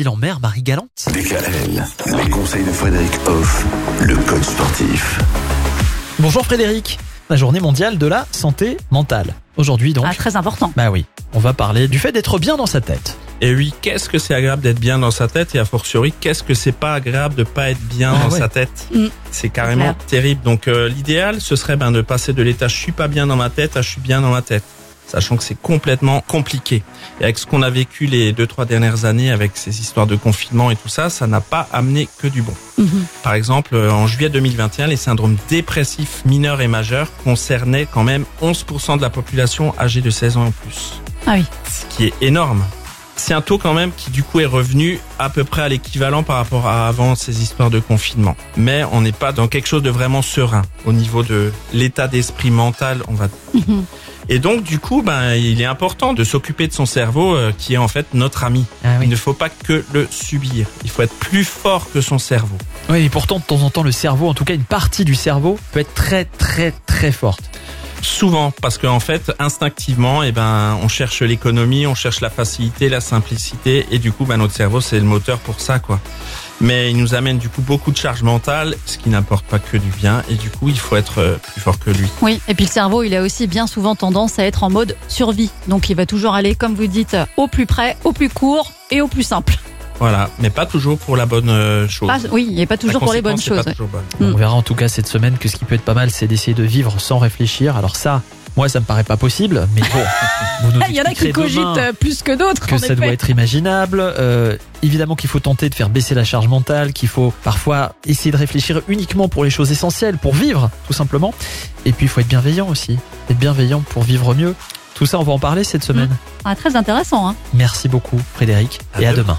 Il en mer, Marie Galante. DKL, les conseils de Frédéric Hoff, le coach sportif. Bonjour Frédéric. La journée mondiale de la santé mentale. Aujourd'hui donc. Ah, très important. Bah oui, on va parler du fait d'être bien dans sa tête. Et oui, qu'est-ce que c'est agréable d'être bien dans sa tête et a fortiori, qu'est-ce que c'est pas agréable de pas être bien Ah dans ouais. sa tête? Mm. C'est carrément terrible. Donc euh, l'idéal, ce serait ben, de passer de l'état je suis pas bien dans ma tête à je suis bien dans ma tête. Sachant que c'est complètement compliqué. Et avec ce qu'on a vécu les deux, trois dernières années avec ces histoires de confinement et tout ça, ça n'a pas amené que du bon. Mhm. Par exemple, euh, en juillet 2021, les syndromes dépressifs mineurs et majeurs concernaient quand même 11% de la population âgée de 16 ans et plus Ah oui. ce qui est énorme. C'est un taux quand même qui du coup est revenu à peu près à l'équivalent par rapport à avant ces histoires de confinement. Mais on n'est pas dans quelque chose de vraiment serein au niveau de l'état d'esprit mental, on va. Mhm. Et donc du coup, ben il est important de s'occuper de son cerveau euh, qui est en fait notre ami. Ah Il ne faut pas que le subir. Il faut être plus fort que son cerveau. Oui, et pourtant de temps en temps le cerveau, en tout cas une partie du cerveau, peut être très très très forte. Souvent, parce qu'en fait, instinctivement, eh ben, on cherche l'économie, on cherche la facilité, la simplicité, et du coup, ben, notre cerveau, c'est le moteur pour ça, quoi. Mais il nous amène du coup beaucoup de charge mentale, ce qui n'apporte pas que du bien, et du coup, il faut être euh, plus fort que lui. Oui, et puis le cerveau, il a aussi bien souvent tendance à être en mode survie. Donc il va toujours aller, comme vous dites, au plus près, au plus court et au plus simple. Voilà, mais pas toujours pour la bonne euh, chose. Pas- oui, et pas La toujours pour les bonnes choses. bonne. Mm. On verra en tout cas cette semaine que ce qui peut être pas mal, c'est d'essayer de vivre sans réfléchir. Alors ça, moi ça me paraît pas possible, mais bon, vous nous Il y en a qui cogitent euh, plus que d'autres. que en ça effet. doit être imaginable. Euh, évidemment qu'il faut tenter de faire baisser la charge mentale, qu'il faut parfois essayer de réfléchir uniquement pour les choses essentielles, pour vivre, tout simplement. Et puis il faut être bienveillant aussi, être bienveillant pour vivre mieux. Tout ça, on va en parler cette semaine. Ah, très intéressant. Hein. Merci beaucoup, Frédéric, À et à demain.